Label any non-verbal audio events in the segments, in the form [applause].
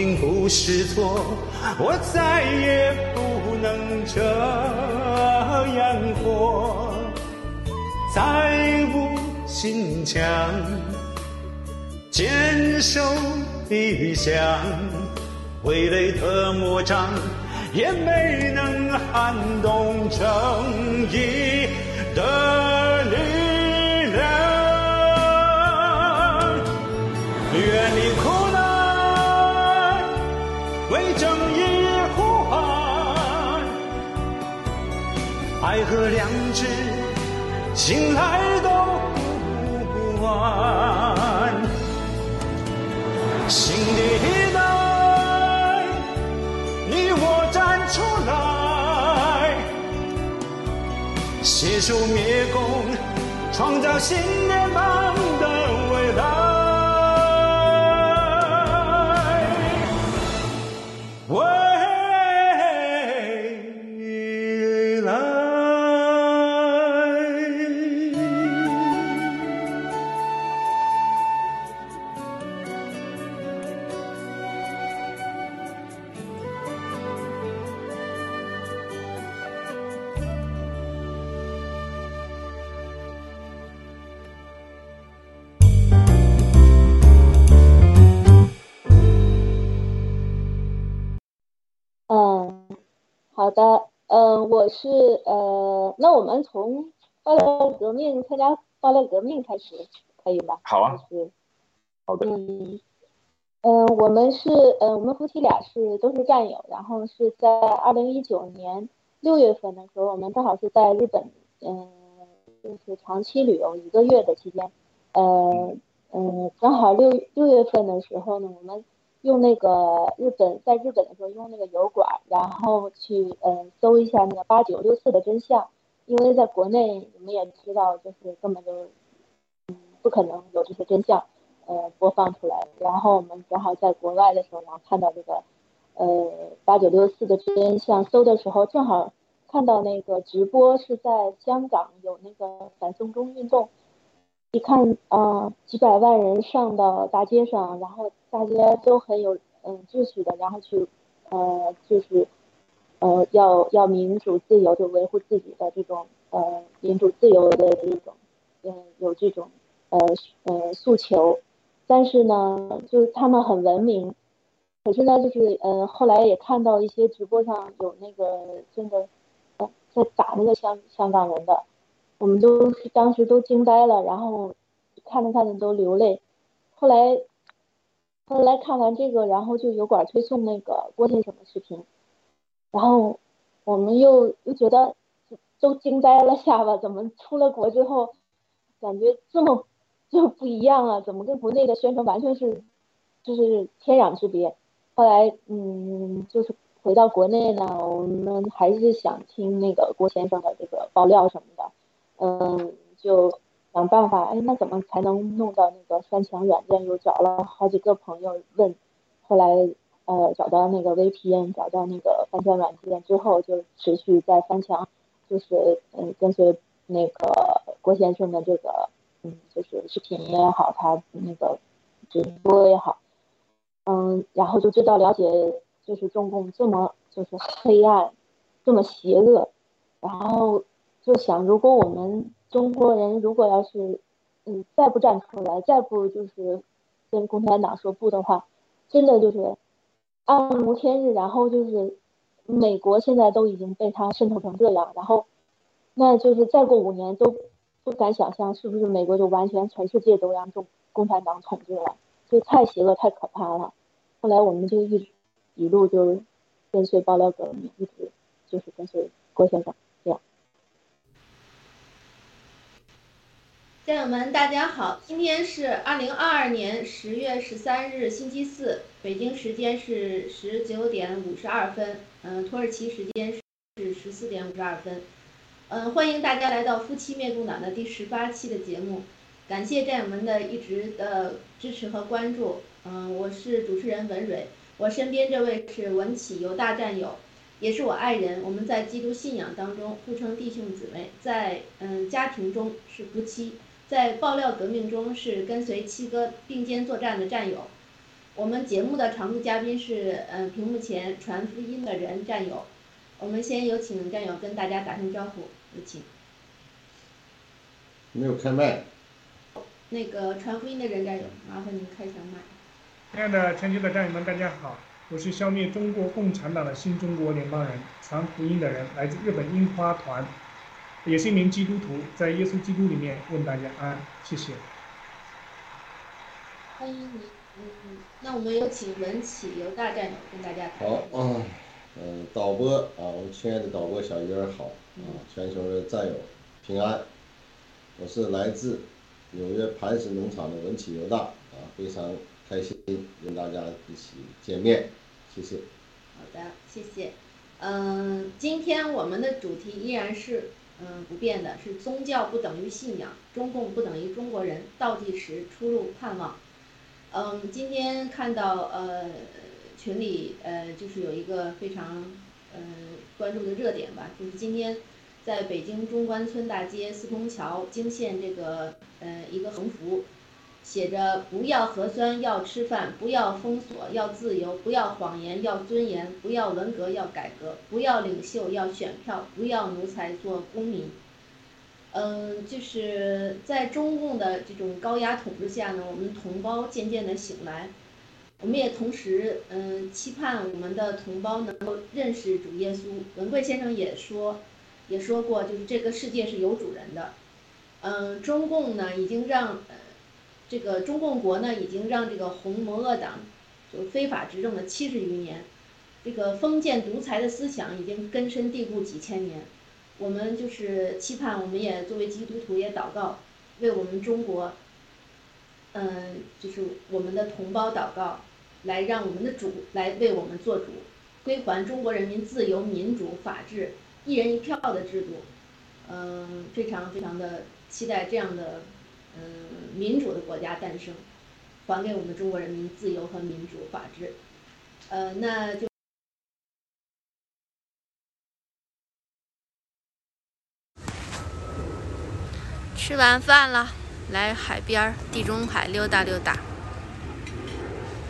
并不是错，我再也不能这样活。再无心墙，坚守理想，威严的魔掌也没能撼动正义的力量。愿你。和良知，醒来都不晚。新的一代，你我站出来，携手灭共，创造新的版。好的，嗯，我是呃，那我们从爆料革命参加爆料革命开始，可以吧？好啊。是。好的。嗯嗯，我们是呃，我们夫妻俩是都是战友，然后是在二零一九年六月份的时候，我们正好是在日本，嗯，就是长期旅游一个月的期间，呃嗯，正好六六月份的时候呢，我们。用那个日本在日本的时候用那个油管，然后去嗯搜一下那个八九六四的真相，因为在国内你们也知道，就是根本就嗯不可能有这些真相呃播放出来。然后我们正好在国外的时候，然后看到这个呃八九六四的真相，搜的时候正好看到那个直播是在香港有那个反送中运动。一看啊，几百万人上到大街上，然后大家都很有嗯秩序的，然后去呃就是呃要要民主自由，就维护自己的这种呃民主自由的这种嗯有这种呃呃诉求，但是呢，就是他们很文明，可是呢，就是嗯后来也看到一些直播上有那个真的在打那个香香港人的。我们都当时都惊呆了，然后看着看着都流泪。后来后来看完这个，然后就油管推送那个郭先生的视频，然后我们又又觉得都惊呆了下巴，怎么出了国之后感觉这么就不一样啊？怎么跟国内的宣传完全是就是天壤之别？后来嗯，就是回到国内呢，我们还是想听那个郭先生的这个爆料什么的。嗯，就想办法，哎，那怎么才能弄到那个翻墙软件？又找了好几个朋友问，后来呃找到那个 VPN，找到那个翻墙软件之后，就持续在翻墙，就是嗯跟随那个郭先生的这个嗯就是视频也好，他那个直播也好，嗯，然后就知道了解就是中共这么就是黑暗，这么邪恶，然后。就想，如果我们中国人如果要是，嗯，再不站出来，再不就是跟共产党说不的话，真的就是暗无天日。然后就是美国现在都已经被他渗透成这样，然后那就是再过五年都不敢想象，是不是美国就完全全世界都让中共产党统治了？就太邪恶，太可怕了。后来我们就一直一路就跟随爆料革命，一直就是跟随郭先生。战友们，大家好！今天是二零二二年十月十三日，星期四，北京时间是十九点五十二分，嗯，土耳其时间是十四点五十二分，嗯，欢迎大家来到夫妻灭共党的第十八期的节目，感谢战友们的一直的支持和关注，嗯，我是主持人文蕊，我身边这位是文启犹大战友，也是我爱人，我们在基督信仰当中互称弟兄姊妹，在嗯家庭中是夫妻。在爆料革命中是跟随七哥并肩作战的战友，我们节目的常驻嘉宾是嗯屏幕前传福音的人战友，我们先有请战友跟大家打声招呼，有请。没有开麦。那个传福音的人战友，麻烦您开一下麦。亲爱的全球的战友们，大家好，我是消灭中国共产党的新中国联邦人，传福音的人，来自日本樱花团。也是一名基督徒，在耶稣基督里面问大家安，谢谢。欢迎你，嗯，那我们有请文启由大战友跟大家。好，嗯，嗯，导播啊，我们亲爱的导播小鱼儿好，啊，全球的战友平安，我是来自纽约磐石农场的文启犹大，啊，非常开心跟大家一起见面，谢谢。好的，谢谢。嗯，今天我们的主题依然是。嗯，不变的是宗教不等于信仰，中共不等于中国人，倒计时，出路，盼望。嗯，今天看到呃群里呃就是有一个非常呃关注的热点吧，就是今天在北京中关村大街四通桥惊现这个呃一个横幅。写着不要核酸，要吃饭；不要封锁，要自由；不要谎言，要尊严；不要文革，要改革；不要领袖，要选票；不要奴才，做公民。嗯，就是在中共的这种高压统治下呢，我们同胞渐渐的醒来。我们也同时嗯期盼我们的同胞能够认识主耶稣。文贵先生也说，也说过，就是这个世界是有主人的。嗯，中共呢已经让。这个中共国呢，已经让这个红魔恶党就非法执政了七十余年，这个封建独裁的思想已经根深蒂固几千年。我们就是期盼，我们也作为基督徒也祷告，为我们中国，嗯，就是我们的同胞祷告，来让我们的主来为我们做主，归还中国人民自由、民主、法治、一人一票的制度。嗯，非常非常的期待这样的。嗯，民主的国家诞生，还给我们中国人民自由和民主法治。呃，那就吃完饭了，来海边儿地中海溜达溜达，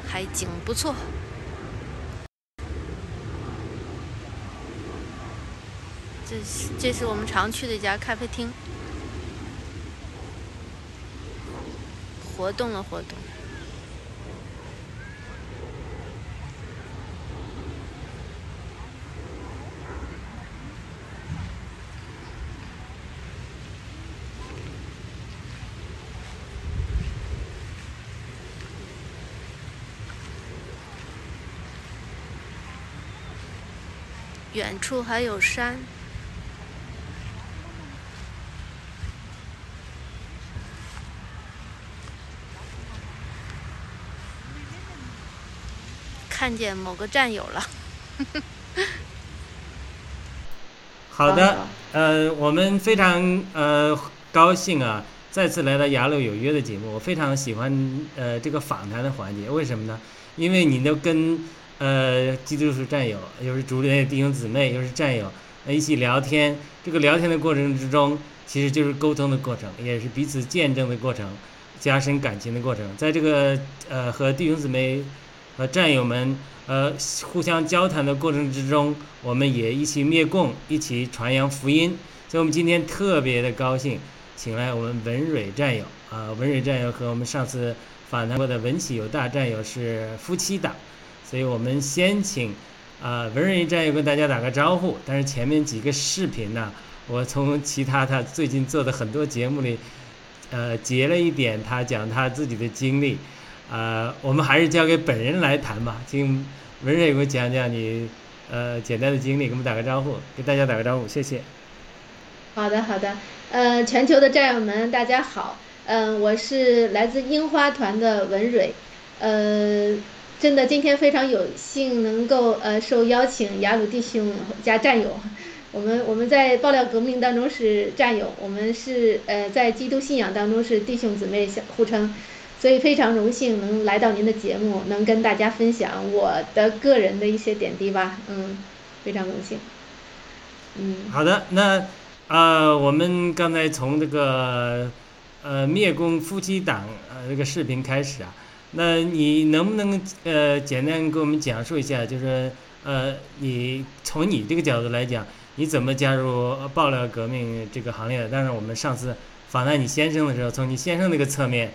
海景不错。这是这是我们常去的一家咖啡厅。活动了，活动。远处还有山。看见某个战友了。[laughs] 好的，呃，我们非常呃高兴啊，再次来到《雅鲁有约》的节目。我非常喜欢呃这个访谈的环节，为什么呢？因为你都跟呃基督徒战友，又是主里的弟兄姊妹，又是战友，一起聊天。这个聊天的过程之中，其实就是沟通的过程，也是彼此见证的过程，加深感情的过程。在这个呃和弟兄姊妹。和战友们，呃，互相交谈的过程之中，我们也一起灭共，一起传扬福音。所以，我们今天特别的高兴，请来我们文蕊战友。啊，文蕊战友和我们上次访谈过的文启友大战友是夫妻档，所以我们先请啊文蕊战友跟大家打个招呼。但是前面几个视频呢，我从其他他最近做的很多节目里，呃，截了一点他讲他自己的经历。呃，我们还是交给本人来谈吧，请文瑞给我讲讲你呃简单的经历，给我们打个招呼，给大家打个招呼，谢谢。好的，好的，呃，全球的战友们，大家好，嗯，我是来自樱花团的文蕊，呃，真的今天非常有幸能够呃受邀请雅鲁弟兄加战友，[laughs] 我们我们在爆料革命当中是战友，我们是呃在基督信仰当中是弟兄姊妹相互称。所以非常荣幸能来到您的节目，能跟大家分享我的个人的一些点滴吧。嗯，非常荣幸。嗯，好的，那啊，我们刚才从这个呃灭共夫妻档呃这个视频开始啊，那你能不能呃简单给我们讲述一下，就是呃你从你这个角度来讲，你怎么加入爆料革命这个行列的？但是我们上次访谈你先生的时候，从你先生那个侧面。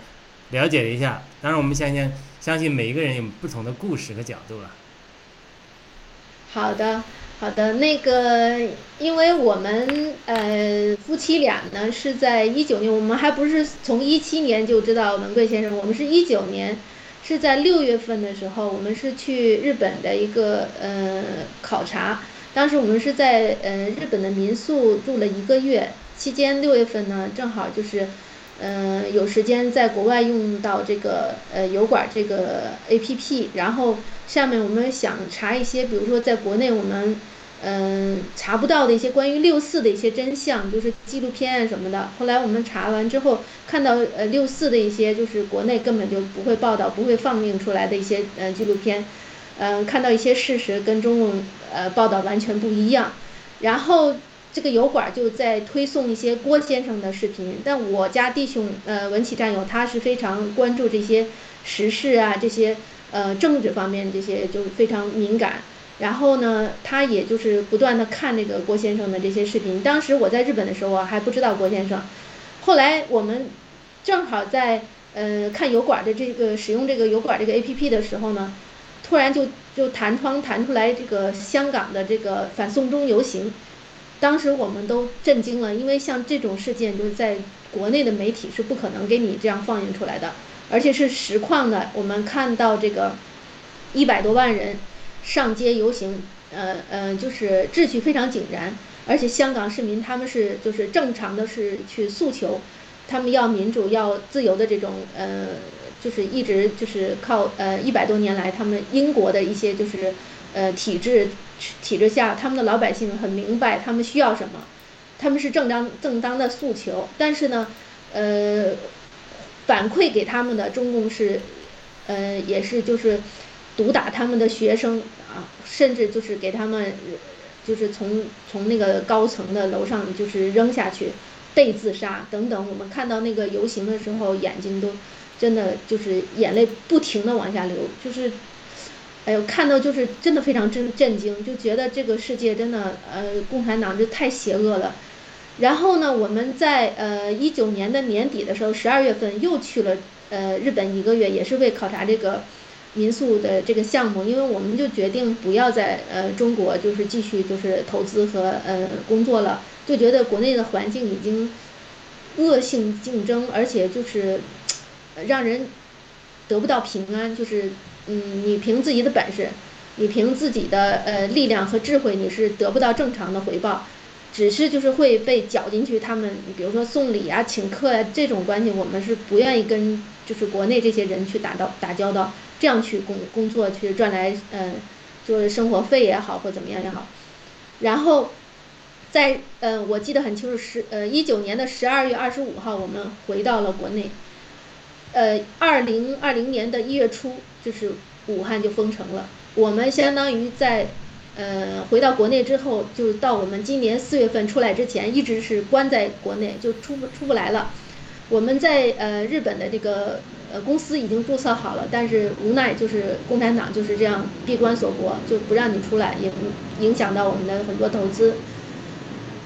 了解一下，当然我们相信，相信每一个人有不同的故事和角度了。好的，好的，那个，因为我们呃夫妻俩呢是在一九年，我们还不是从一七年就知道文贵先生，我们是一九年是在六月份的时候，我们是去日本的一个呃考察，当时我们是在呃日本的民宿住了一个月，期间六月份呢正好就是。嗯，有时间在国外用到这个呃油管这个 A P P，然后下面我们想查一些，比如说在国内我们嗯查不到的一些关于六四的一些真相，就是纪录片啊什么的。后来我们查完之后，看到呃六四的一些就是国内根本就不会报道、不会放映出来的一些呃纪录片，嗯，看到一些事实跟中共呃报道完全不一样。然后这个油管就在推送一些郭先生的视频，但我家弟兄呃文启战友他是非常关注这些时事啊这些呃政治方面这些就非常敏感。然后呢，他也就是不断的看那个郭先生的这些视频。当时我在日本的时候啊，还不知道郭先生。后来我们正好在呃看油管的这个使用这个油管这个 A P P 的时候呢，突然就就弹窗弹出来这个香港的这个反送中游行。当时我们都震惊了，因为像这种事件就是在国内的媒体是不可能给你这样放映出来的，而且是实况的。我们看到这个一百多万人。上街游行，呃呃，就是秩序非常井然，而且香港市民他们是就是正常的是去诉求，他们要民主要自由的这种呃，就是一直就是靠呃一百多年来他们英国的一些就是呃体制体制下，他们的老百姓很明白他们需要什么，他们是正当正当的诉求，但是呢，呃，反馈给他们的中共是，呃也是就是毒打他们的学生啊。甚至就是给他们，就是从从那个高层的楼上就是扔下去，被自杀等等。我们看到那个游行的时候，眼睛都真的就是眼泪不停的往下流，就是，哎呦，看到就是真的非常震震惊，就觉得这个世界真的呃，共产党就太邪恶了。然后呢，我们在呃一九年的年底的时候，十二月份又去了呃日本一个月，也是为考察这个。民宿的这个项目，因为我们就决定不要在呃中国就是继续就是投资和呃工作了，就觉得国内的环境已经恶性竞争，而且就是让人得不到平安。就是嗯，你凭自己的本事，你凭自己的呃力量和智慧，你是得不到正常的回报，只是就是会被搅进去。他们比如说送礼啊、请客啊这种关系，我们是不愿意跟就是国内这些人去打到打交道。这样去工工作去赚来嗯，就是生活费也好或怎么样也好，然后，在嗯我记得很清楚十呃一九年的十二月二十五号我们回到了国内，呃二零二零年的一月初就是武汉就封城了，我们相当于在呃回到国内之后就到我们今年四月份出来之前一直是关在国内就出不出不来了，我们在呃日本的这个。呃，公司已经注册好了，但是无奈就是共产党就是这样闭关锁国，就不让你出来，也影响到我们的很多投资。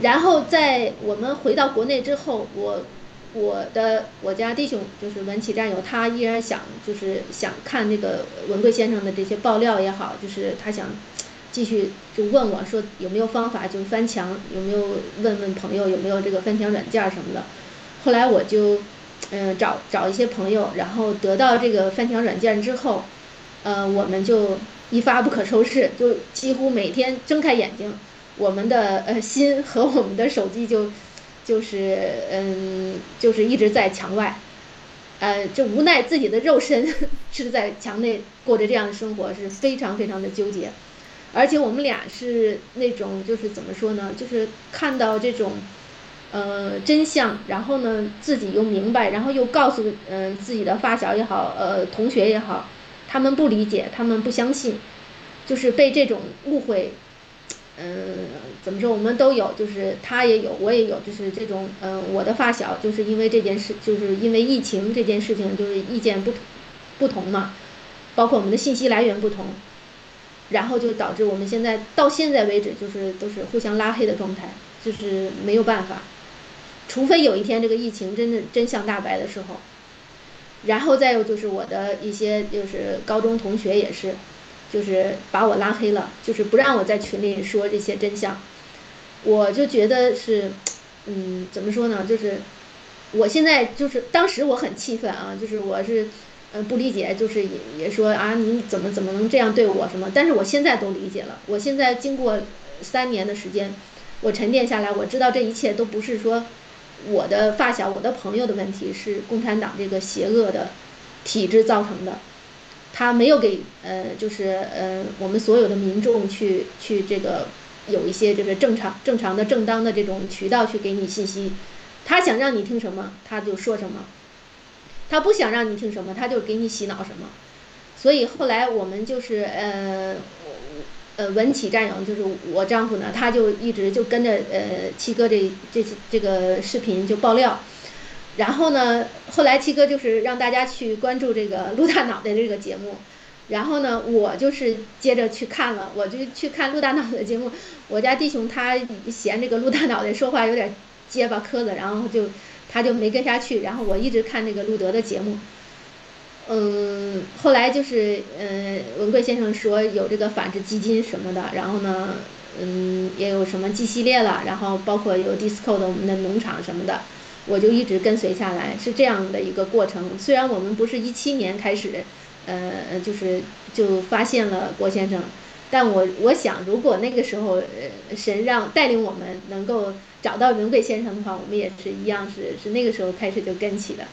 然后在我们回到国内之后，我我的我家弟兄就是文启战友，他依然想就是想看那个文贵先生的这些爆料也好，就是他想继续就问我说有没有方法就翻墙，有没有问问朋友有没有这个翻墙软件什么的。后来我就。嗯，找找一些朋友，然后得到这个翻墙软件之后，呃，我们就一发不可收拾，就几乎每天睁开眼睛，我们的呃心和我们的手机就就是嗯，就是一直在墙外，呃，就无奈自己的肉身 [laughs] 是在墙内过着这样的生活，是非常非常的纠结，而且我们俩是那种就是怎么说呢，就是看到这种。呃，真相，然后呢，自己又明白，然后又告诉嗯自己的发小也好，呃同学也好，他们不理解，他们不相信，就是被这种误会，嗯，怎么说？我们都有，就是他也有，我也有，就是这种嗯，我的发小就是因为这件事，就是因为疫情这件事情，就是意见不不同嘛，包括我们的信息来源不同，然后就导致我们现在到现在为止，就是都是互相拉黑的状态，就是没有办法。除非有一天这个疫情真的真相大白的时候，然后再有就是我的一些就是高中同学也是，就是把我拉黑了，就是不让我在群里说这些真相，我就觉得是，嗯，怎么说呢？就是我现在就是当时我很气愤啊，就是我是嗯不理解，就是也也说啊你怎么怎么能这样对我什么？但是我现在都理解了，我现在经过三年的时间，我沉淀下来，我知道这一切都不是说。我的发小，我的朋友的问题是共产党这个邪恶的体制造成的，他没有给呃，就是呃，我们所有的民众去去这个有一些就是正常、正常的、正当的这种渠道去给你信息。他想让你听什么，他就说什么；他不想让你听什么，他就给你洗脑什么。所以后来我们就是呃。呃，文启战友就是我丈夫呢，他就一直就跟着呃七哥这这这个视频就爆料，然后呢，后来七哥就是让大家去关注这个陆大脑袋这个节目，然后呢，我就是接着去看了，我就去看陆大脑袋节目，我家弟兄他嫌这个陆大脑袋说话有点结巴磕的，然后就他就没跟下去，然后我一直看这个路德的节目。嗯，后来就是，嗯，文贵先生说有这个反制基金什么的，然后呢，嗯，也有什么 G 系列了，然后包括有 Disco 的我们的农场什么的，我就一直跟随下来，是这样的一个过程。虽然我们不是一七年开始，呃，就是就发现了郭先生，但我我想，如果那个时候，呃，神让带领我们能够找到云贵先生的话，我们也是一样，是是那个时候开始就跟起的。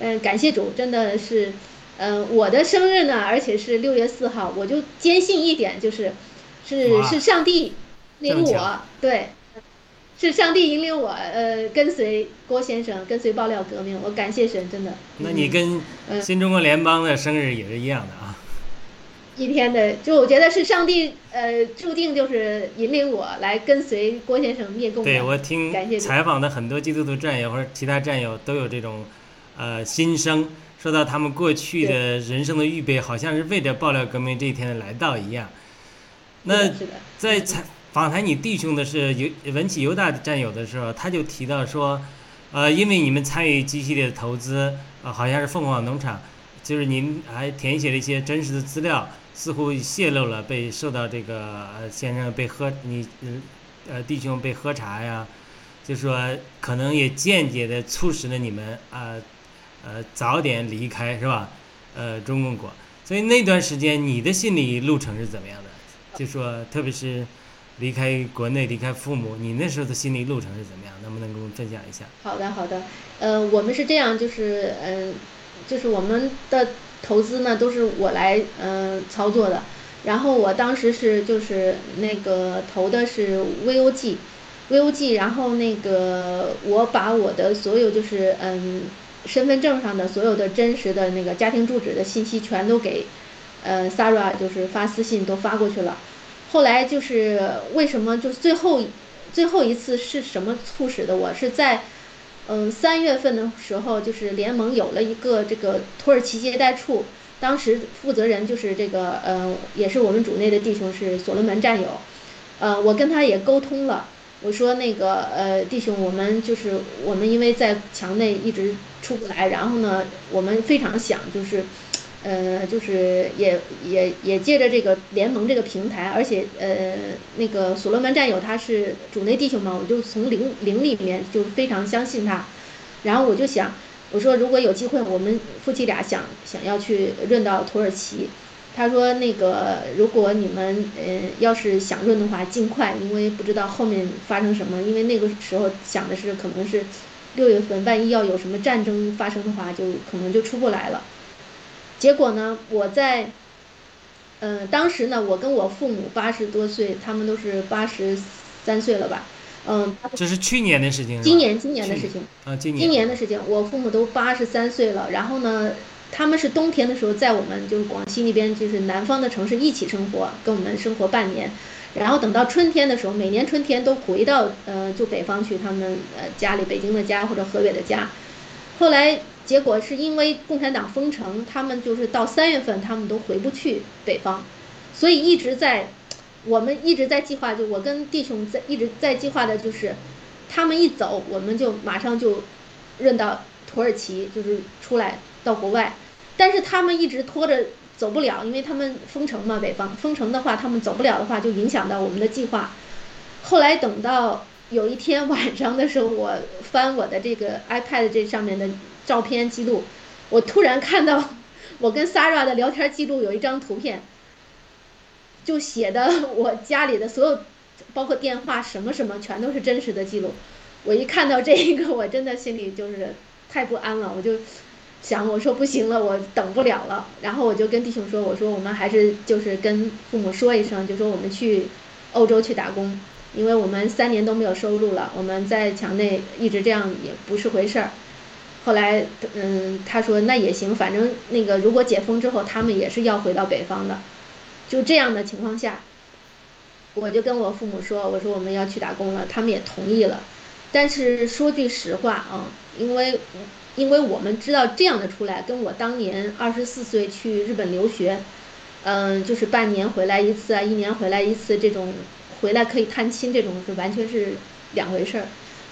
嗯，感谢主，真的是，嗯，我的生日呢，而且是六月四号，我就坚信一点，就是，是是上帝领我，对，是上帝引领我，呃，跟随郭先生，跟随爆料革命，我感谢神，真的。那你跟新中国联邦的生日也是一样的啊？一天的，就我觉得是上帝，呃，注定就是引领我来跟随郭先生灭共。对我听采访的很多基督徒战友或者其他战友都有这种。呃，心声说到他们过去的人生的预备，好像是为着爆料革命这一天的来到一样。那在采访谈你弟兄的是尤文启犹大战友的时候，他就提到说，呃，因为你们参与机系列的投资，呃，好像是凤凰农场，就是您还填写了一些真实的资料，似乎泄露了，被受到这个先生被喝你呃弟兄被喝茶呀，就说可能也间接的促使了你们啊。呃，早点离开是吧？呃，中共国，所以那段时间你的心理路程是怎么样的？就说特别是离开国内、离开父母，你那时候的心理路程是怎么样？能不能跟我们分享一下？好的，好的。呃，我们是这样，就是嗯，就是我们的投资呢都是我来嗯操作的，然后我当时是就是那个投的是 VOG，VOG，然后那个我把我的所有就是嗯。身份证上的所有的真实的那个家庭住址的信息全都给，呃，Sarah 就是发私信都发过去了。后来就是为什么就是最后最后一次是什么促使的？我是在嗯三月份的时候，就是联盟有了一个这个土耳其接待处，当时负责人就是这个呃也是我们主内的弟兄是所罗门战友，呃，我跟他也沟通了。我说那个呃，弟兄，我们就是我们，因为在墙内一直出不来，然后呢，我们非常想就是，呃，就是也也也借着这个联盟这个平台，而且呃，那个所罗门战友他是主内弟兄嘛，我就从灵灵里面就非常相信他，然后我就想，我说如果有机会，我们夫妻俩想想要去润到土耳其。他说：“那个，如果你们嗯要是想润的话，尽快，因为不知道后面发生什么。因为那个时候想的是，可能是六月份，万一要有什么战争发生的话，就可能就出不来了。结果呢，我在嗯当时呢，我跟我父母八十多岁，他们都是八十三岁了吧？嗯，这是去年的事情，今年今年的事情啊，今年今年的事情，我父母都八十三岁了，然后呢？”他们是冬天的时候在我们就是广西那边就是南方的城市一起生活，跟我们生活半年，然后等到春天的时候，每年春天都回到呃就北方去他们呃家里北京的家或者河北的家，后来结果是因为共产党封城，他们就是到三月份他们都回不去北方，所以一直在我们一直在计划，就我跟弟兄在一直在计划的就是，他们一走我们就马上就润到土耳其，就是出来到国外。但是他们一直拖着走不了，因为他们封城嘛，北方封城的话，他们走不了的话，就影响到我们的计划。后来等到有一天晚上的时候，我翻我的这个 iPad 这上面的照片记录，我突然看到我跟 Sarah 的聊天记录有一张图片，就写的我家里的所有，包括电话什么什么，全都是真实的记录。我一看到这一个，我真的心里就是太不安了，我就。想我说不行了，我等不了了。然后我就跟弟兄说，我说我们还是就是跟父母说一声，就说我们去欧洲去打工，因为我们三年都没有收入了，我们在墙内一直这样也不是回事儿。后来，嗯，他说那也行，反正那个如果解封之后，他们也是要回到北方的。就这样的情况下，我就跟我父母说，我说我们要去打工了，他们也同意了。但是说句实话啊，因为因为我们知道这样的出来，跟我当年二十四岁去日本留学，嗯，就是半年回来一次啊，一年回来一次这种，回来可以探亲这种是完全是两回事儿。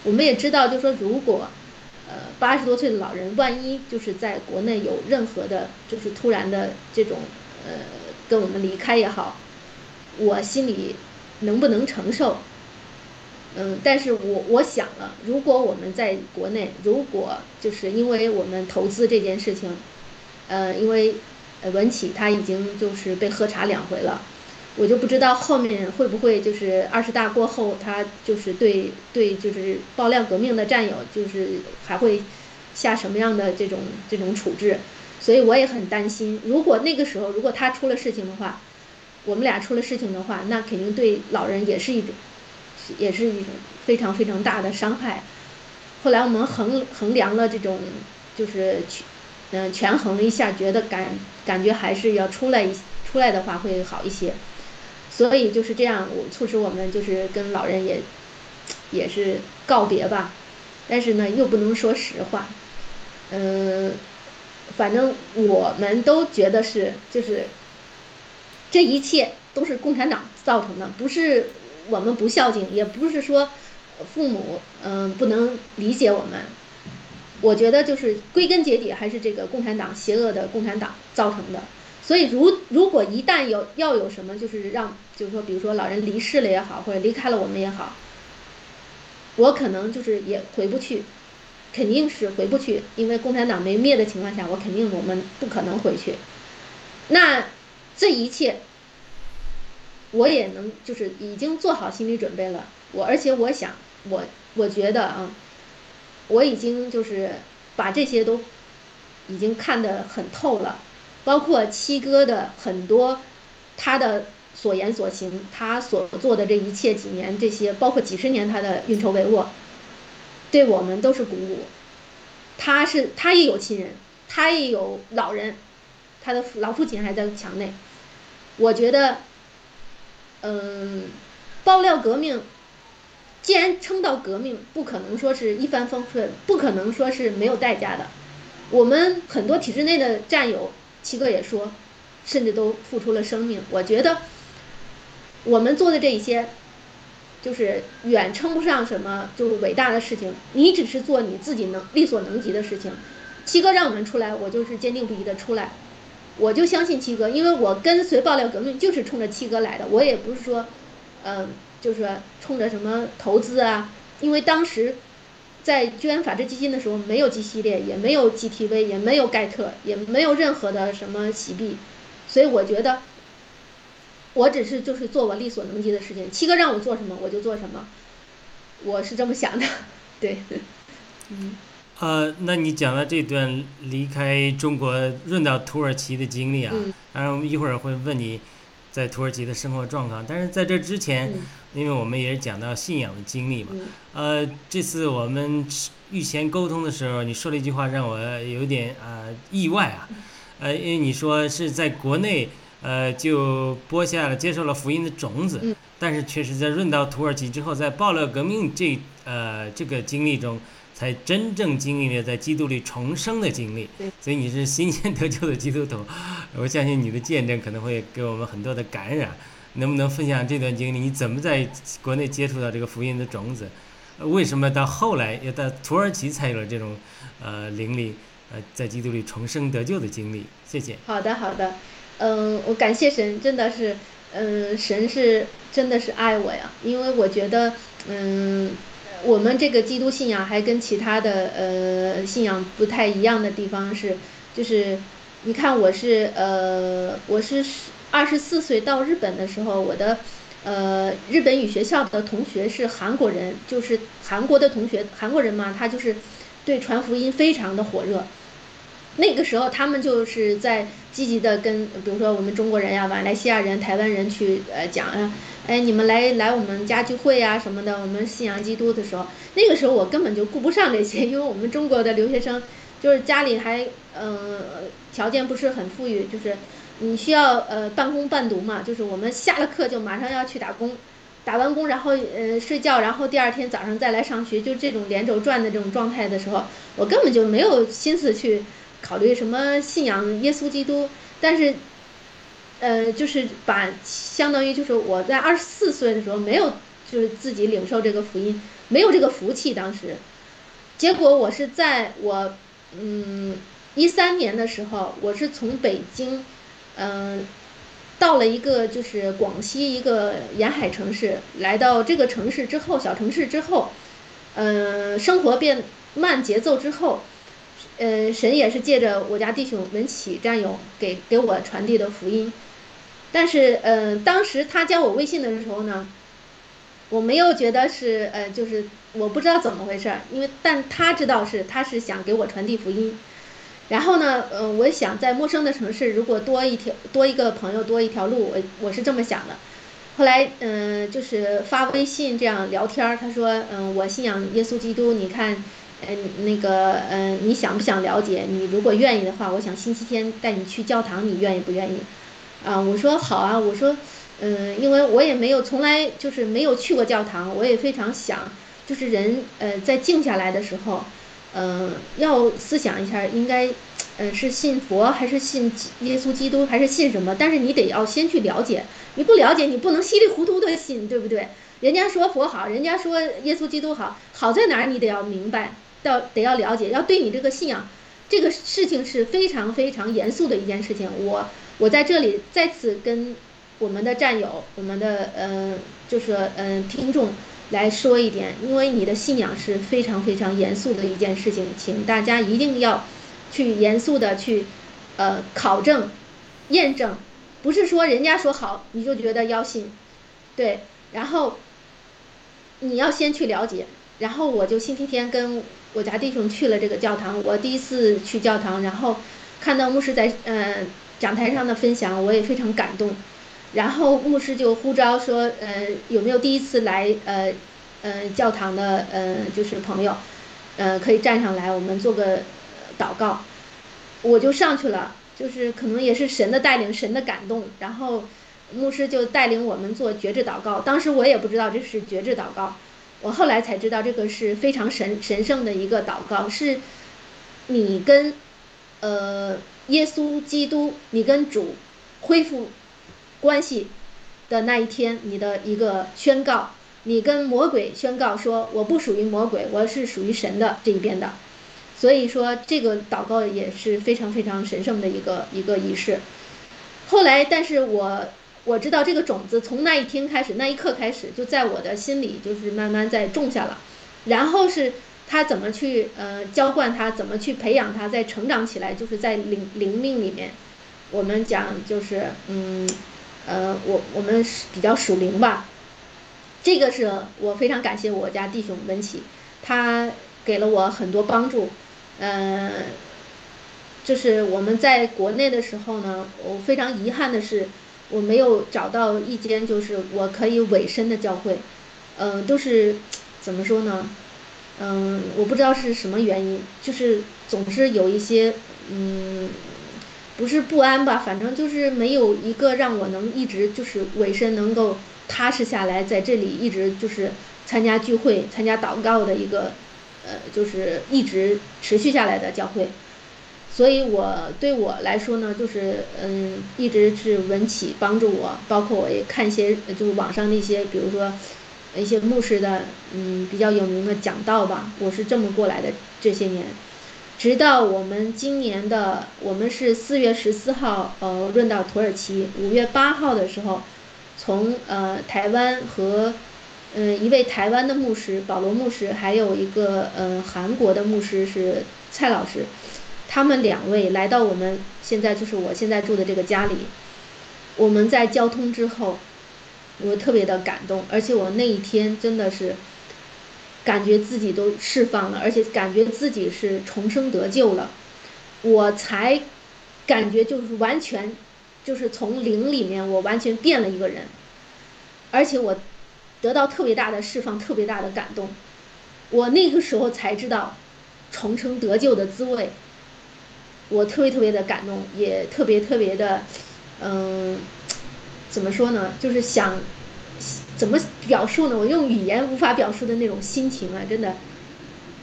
我们也知道，就说如果。呃，八十多岁的老人，万一就是在国内有任何的，就是突然的这种，呃，跟我们离开也好，我心里能不能承受？嗯，但是我我想了，如果我们在国内，如果就是因为我们投资这件事情，呃，因为文启他已经就是被喝茶两回了。我就不知道后面会不会就是二十大过后，他就是对对就是爆料革命的战友，就是还会下什么样的这种这种处置，所以我也很担心。如果那个时候如果他出了事情的话，我们俩出了事情的话，那肯定对老人也是一种，也是一种非常非常大的伤害。后来我们衡衡量了这种就是嗯权衡了一下，觉得感感觉还是要出来一出来的话会好一些。所以就是这样，我促使我们就是跟老人也，也是告别吧，但是呢又不能说实话，嗯，反正我们都觉得是就是，这一切都是共产党造成的，不是我们不孝敬，也不是说父母嗯不能理解我们，我觉得就是归根结底还是这个共产党邪恶的共产党造成的。所以，如如果一旦有要有什么，就是让，就是说，比如说老人离世了也好，或者离开了我们也好，我可能就是也回不去，肯定是回不去，因为共产党没灭的情况下，我肯定我们不可能回去。那这一切，我也能就是已经做好心理准备了。我而且我想，我我觉得啊，我已经就是把这些都已经看得很透了。包括七哥的很多，他的所言所行，他所做的这一切几年这些，包括几十年他的运筹帷幄，对我们都是鼓舞。他是他也有亲人，他也有老人，他的老父亲还在墙内。我觉得，嗯，爆料革命，既然称到革命，不可能说是一帆风顺，不可能说是没有代价的。我们很多体制内的战友。七哥也说，甚至都付出了生命。我觉得，我们做的这一些，就是远称不上什么，就是伟大的事情。你只是做你自己能力所能及的事情。七哥让我们出来，我就是坚定不移的出来。我就相信七哥，因为我跟随爆料革命就是冲着七哥来的。我也不是说，嗯，就是冲着什么投资啊，因为当时。在捐法治基金的时候，没有 G 系列，也没有 GTV，也没有盖特，也没有任何的什么洗币，所以我觉得，我只是就是做我力所能及的事情。七哥让我做什么，我就做什么，我是这么想的，对，[laughs] 嗯。呃，那你讲了这段离开中国润到土耳其的经历啊，当然我们一会儿会问你。在土耳其的生活状况，但是在这之前，因为我们也是讲到信仰的经历嘛，呃，这次我们预前沟通的时候，你说了一句话让我有点啊意外啊，呃，因为你说是在国内呃就播下了接受了福音的种子，但是确实在润到土耳其之后，在爆料革命这呃这个经历中。才真正经历了在基督里重生的经历，所以你是新鲜得救的基督徒，我相信你的见证可能会给我们很多的感染。能不能分享这段经历？你怎么在国内接触到这个福音的种子？为什么到后来要到土耳其才有了这种呃灵力呃在基督里重生得救的经历？谢谢。好的，好的，嗯，我感谢神，真的是，嗯，神是真的是爱我呀，因为我觉得，嗯。我们这个基督信仰还跟其他的呃信仰不太一样的地方是，就是你看我是呃我是二十四岁到日本的时候，我的呃日本语学校的同学是韩国人，就是韩国的同学，韩国人嘛，他就是对传福音非常的火热。那个时候他们就是在积极的跟，比如说我们中国人呀、马来西亚人、台湾人去呃讲啊，哎，你们来来我们家聚会呀什么的，我们信仰基督的时候，那个时候我根本就顾不上这些，因为我们中国的留学生就是家里还嗯、条件不是很富裕，就是你需要呃半工半读嘛，就是我们下了课就马上要去打工。打完工，然后呃睡觉，然后第二天早上再来上学，就这种连轴转的这种状态的时候，我根本就没有心思去考虑什么信仰耶稣基督。但是，呃，就是把相当于就是我在二十四岁的时候没有就是自己领受这个福音，没有这个福气。当时，结果我是在我嗯一三年的时候，我是从北京嗯。到了一个就是广西一个沿海城市，来到这个城市之后，小城市之后，呃，生活变慢节奏之后，呃，神也是借着我家弟兄文启战友给给我传递的福音，但是呃，当时他加我微信的时候呢，我没有觉得是呃，就是我不知道怎么回事，因为但他知道是他是想给我传递福音。然后呢，呃，我想在陌生的城市，如果多一条多一个朋友，多一条路，我我是这么想的。后来，嗯，就是发微信这样聊天儿，他说，嗯，我信仰耶稣基督，你看，嗯，那个，嗯，你想不想了解？你如果愿意的话，我想星期天带你去教堂，你愿意不愿意？啊，我说好啊，我说，嗯，因为我也没有从来就是没有去过教堂，我也非常想，就是人，呃，在静下来的时候。嗯，要思想一下，应该，嗯，是信佛还是信耶稣基督，还是信什么？但是你得要先去了解，你不了解，你不能稀里糊涂的信，对不对？人家说佛好，人家说耶稣基督好，好在哪儿？你得要明白，到得要了解，要对你这个信仰，这个事情是非常非常严肃的一件事情。我我在这里再次跟我们的战友，我们的嗯，就是嗯听众。来说一点，因为你的信仰是非常非常严肃的一件事情，请大家一定要去严肃的去呃考证、验证，不是说人家说好你就觉得要信，对，然后你要先去了解，然后我就星期天跟我家弟兄去了这个教堂，我第一次去教堂，然后看到牧师在呃讲台上的分享，我也非常感动。然后牧师就呼召说，呃，有没有第一次来呃，呃教堂的呃就是朋友，呃可以站上来，我们做个祷告。我就上去了，就是可能也是神的带领，神的感动。然后牧师就带领我们做绝志祷告。当时我也不知道这是绝志祷告，我后来才知道这个是非常神神圣的一个祷告，是你跟呃耶稣基督，你跟主恢复。关系的那一天，你的一个宣告，你跟魔鬼宣告说，我不属于魔鬼，我是属于神的这一边的。所以说，这个祷告也是非常非常神圣的一个一个仪式。后来，但是我我知道这个种子从那一天开始，那一刻开始，就在我的心里就是慢慢在种下了。然后是他怎么去呃浇灌它，怎么去培养它，再成长起来，就是在灵灵命里面，我们讲就是嗯。呃，我我们比较属灵吧，这个是我非常感谢我家弟兄文启，他给了我很多帮助。嗯，就是我们在国内的时候呢，我非常遗憾的是，我没有找到一间就是我可以委身的教会。嗯，都是怎么说呢？嗯，我不知道是什么原因，就是总是有一些嗯。不是不安吧，反正就是没有一个让我能一直就是委身能够踏实下来，在这里一直就是参加聚会、参加祷告的一个，呃，就是一直持续下来的教会。所以我对我来说呢，就是嗯，一直是文启帮助我，包括我也看一些就是网上那些，比如说一些牧师的嗯比较有名的讲道吧，我是这么过来的这些年。直到我们今年的，我们是四月十四号，呃，润到土耳其。五月八号的时候，从呃台湾和嗯一位台湾的牧师保罗牧师，还有一个嗯韩国的牧师是蔡老师，他们两位来到我们现在就是我现在住的这个家里。我们在交通之后，我特别的感动，而且我那一天真的是。感觉自己都释放了，而且感觉自己是重生得救了。我才感觉就是完全就是从零里面我完全变了一个人，而且我得到特别大的释放，特别大的感动。我那个时候才知道重生得救的滋味，我特别特别的感动，也特别特别的，嗯，怎么说呢？就是想怎么表述呢？我用语言无法表述的那种心情啊，真的。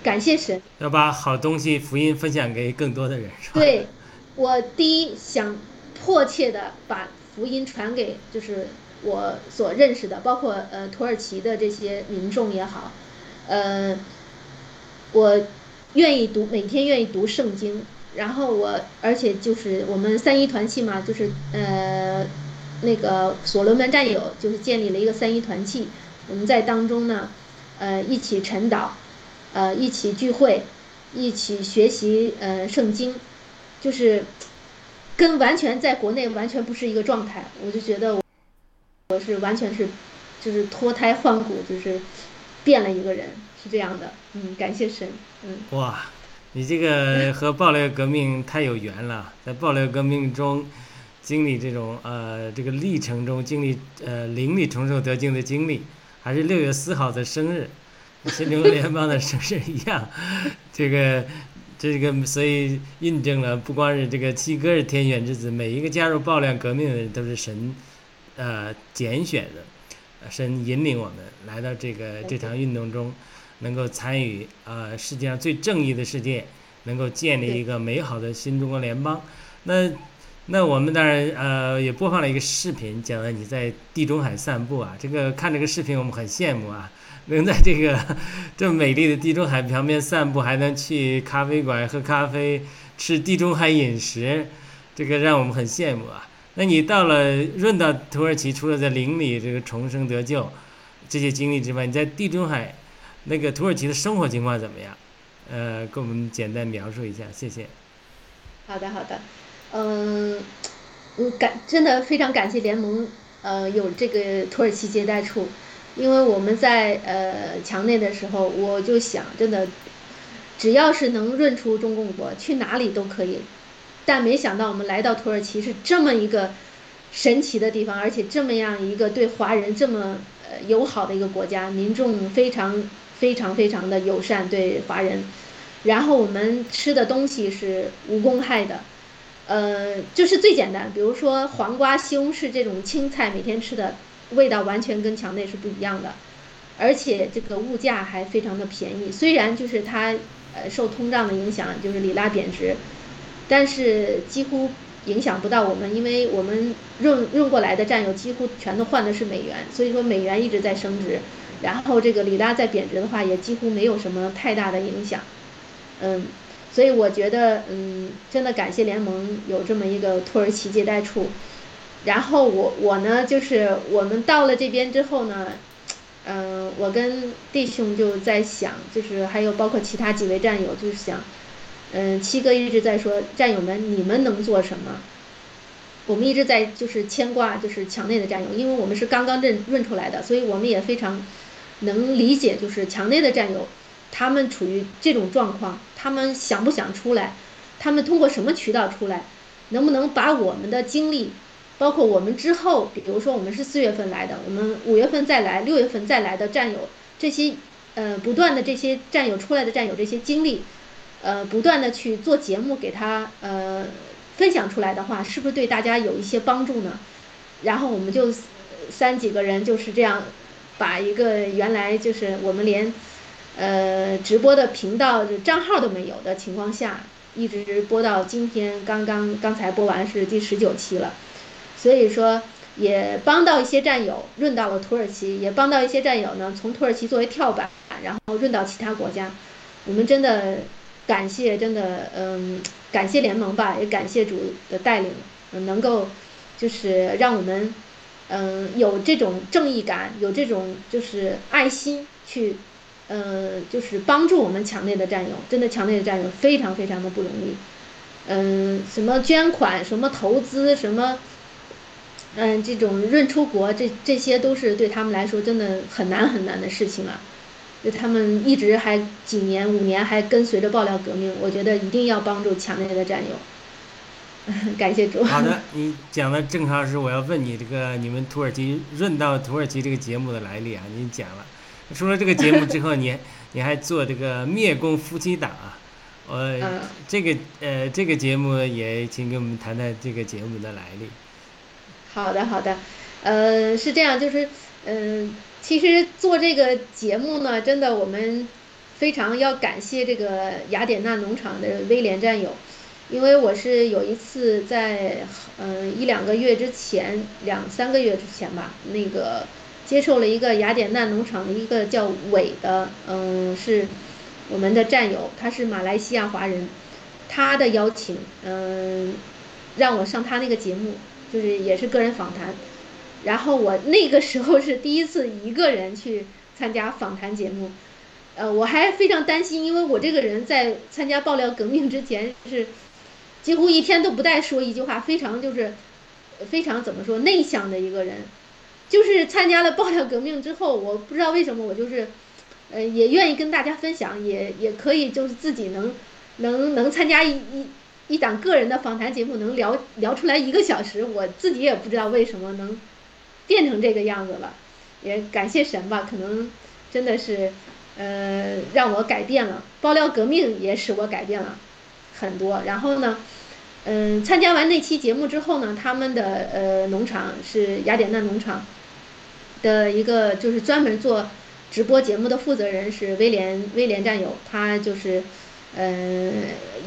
感谢神，要把好东西福音分享给更多的人，是吧？对，我第一想迫切的把福音传给就是我所认识的，包括呃土耳其的这些民众也好，呃，我愿意读每天愿意读圣经，然后我而且就是我们三一团契嘛，就是呃那个所罗门战友就是建立了一个三一团契，我们在当中呢，呃一起晨祷。呃，一起聚会，一起学习呃圣经，就是跟完全在国内完全不是一个状态。我就觉得我我是完全是就是脱胎换骨，就是变了一个人，是这样的。嗯，感谢神。嗯。哇，你这个和暴力革命太有缘了，在暴力革命中经历这种呃这个历程中经历呃灵力重生得经的经历，还是六月四号的生日。新中国联邦的生日一样，这个，这个，所以印证了，不光是这个七哥是天选之子，每一个加入爆料革命的人都是神，呃，拣选的，神引领我们来到这个这场运动中，能够参与呃，世界上最正义的世界，能够建立一个美好的新中国联邦。那，那我们当然呃也播放了一个视频，讲了你在地中海散步啊，这个看这个视频我们很羡慕啊。[laughs] 能在这个这么美丽的地中海旁边散步，还能去咖啡馆喝咖啡、吃地中海饮食，这个让我们很羡慕啊。那你到了润到土耳其，除了在林里这个重生得救这些经历之外，你在地中海那个土耳其的生活情况怎么样？呃，给我们简单描述一下，谢谢。好的，好的，嗯，我感真的非常感谢联盟，呃，有这个土耳其接待处。因为我们在呃墙内的时候，我就想，真的，只要是能润出中共国，去哪里都可以。但没想到我们来到土耳其是这么一个神奇的地方，而且这么样一个对华人这么呃友好的一个国家，民众非常非常非常的友善对华人。然后我们吃的东西是无公害的，呃，就是最简单，比如说黄瓜、西红柿这种青菜，每天吃的。味道完全跟墙内是不一样的，而且这个物价还非常的便宜。虽然就是它呃受通胀的影响，就是里拉贬值，但是几乎影响不到我们，因为我们润润过来的战友几乎全都换的是美元，所以说美元一直在升值，然后这个里拉在贬值的话，也几乎没有什么太大的影响。嗯，所以我觉得嗯，真的感谢联盟有这么一个土耳其接待处。然后我我呢，就是我们到了这边之后呢，嗯，我跟弟兄就在想，就是还有包括其他几位战友，就是想，嗯，七哥一直在说，战友们你们能做什么？我们一直在就是牵挂，就是墙内的战友，因为我们是刚刚认认出来的，所以我们也非常能理解，就是墙内的战友，他们处于这种状况，他们想不想出来？他们通过什么渠道出来？能不能把我们的经历？包括我们之后，比如说我们是四月份来的，我们五月份再来，六月份再来的战友，这些呃不断的这些战友出来的战友这些经历，呃不断的去做节目给他呃分享出来的话，是不是对大家有一些帮助呢？然后我们就三几个人就是这样，把一个原来就是我们连呃直播的频道账号都没有的情况下，一直播到今天，刚刚刚才播完是第十九期了。所以说，也帮到一些战友润到了土耳其，也帮到一些战友呢，从土耳其作为跳板，然后润到其他国家。我们真的感谢，真的，嗯，感谢联盟吧，也感谢主的带领，能够就是让我们，嗯，有这种正义感，有这种就是爱心去，嗯，就是帮助我们强烈的战友。真的，强烈的战友非常非常的不容易。嗯，什么捐款，什么投资，什么。嗯，这种润出国，这这些都是对他们来说真的很难很难的事情啊。就他们一直还几年五年还跟随着爆料革命，我觉得一定要帮助强烈的战友。[laughs] 感谢主。好的，[laughs] 你讲的正好是我要问你这个你们土耳其润到土耳其这个节目的来历啊，你讲了。除了这个节目之后，你你还做这个灭共夫妻档啊？呃，这个呃这个节目也请给我们谈谈这个节目的来历。好的，好的，呃，是这样，就是嗯，其实做这个节目呢，真的我们非常要感谢这个雅典娜农场的威廉战友。因为我是有一次在嗯一两个月之前，两三个月之前吧，那个接受了一个雅典娜农场的一个叫伟的，嗯，是我们的战友，他是马来西亚华人，他的邀请，嗯，让我上他那个节目，就是也是个人访谈，然后我那个时候是第一次一个人去参加访谈节目，呃，我还非常担心，因为我这个人在参加爆料革命之前是。几乎一天都不带说一句话，非常就是，非常怎么说内向的一个人，就是参加了爆料革命之后，我不知道为什么我就是，呃，也愿意跟大家分享，也也可以就是自己能，能能参加一一一档个人的访谈节目，能聊聊出来一个小时，我自己也不知道为什么能变成这个样子了，也感谢神吧，可能真的是，呃，让我改变了，爆料革命也使我改变了。很多，然后呢，嗯，参加完那期节目之后呢，他们的呃农场是雅典娜农场的一个，就是专门做直播节目的负责人是威廉威廉战友，他就是嗯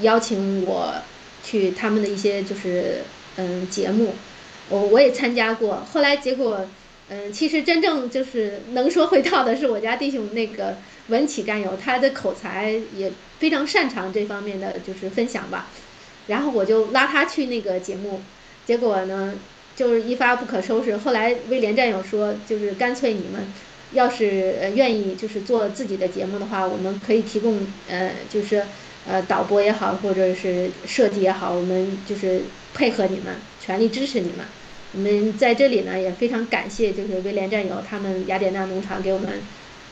邀请我去他们的一些就是嗯节目，我我也参加过，后来结果嗯其实真正就是能说会道的是我家弟兄那个文启战友，他的口才也。非常擅长这方面的就是分享吧，然后我就拉他去那个节目，结果呢就是一发不可收拾。后来威廉战友说，就是干脆你们要是愿意就是做自己的节目的话，我们可以提供呃就是呃导播也好，或者是设计也好，我们就是配合你们，全力支持你们。我们在这里呢也非常感谢就是威廉战友他们雅典娜农场给我们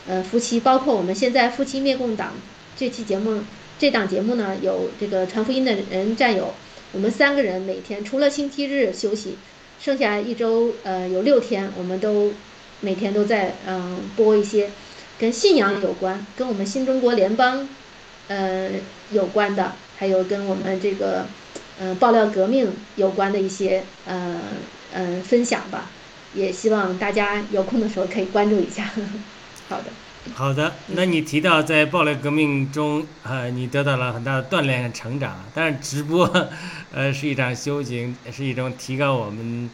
呃夫妻，包括我们现在夫妻灭共党。这期节目，这档节目呢，有这个传福音的人战友，我们三个人每天除了星期日休息，剩下一周呃有六天，我们都每天都在嗯播一些跟信仰有关、跟我们新中国联邦呃有关的，还有跟我们这个嗯爆料革命有关的一些呃嗯分享吧，也希望大家有空的时候可以关注一下。[laughs] 好的。好的，那你提到在暴力革命中，呃，你得到了很大的锻炼和成长。但是直播，呃，是一场修行，是一种提高我们，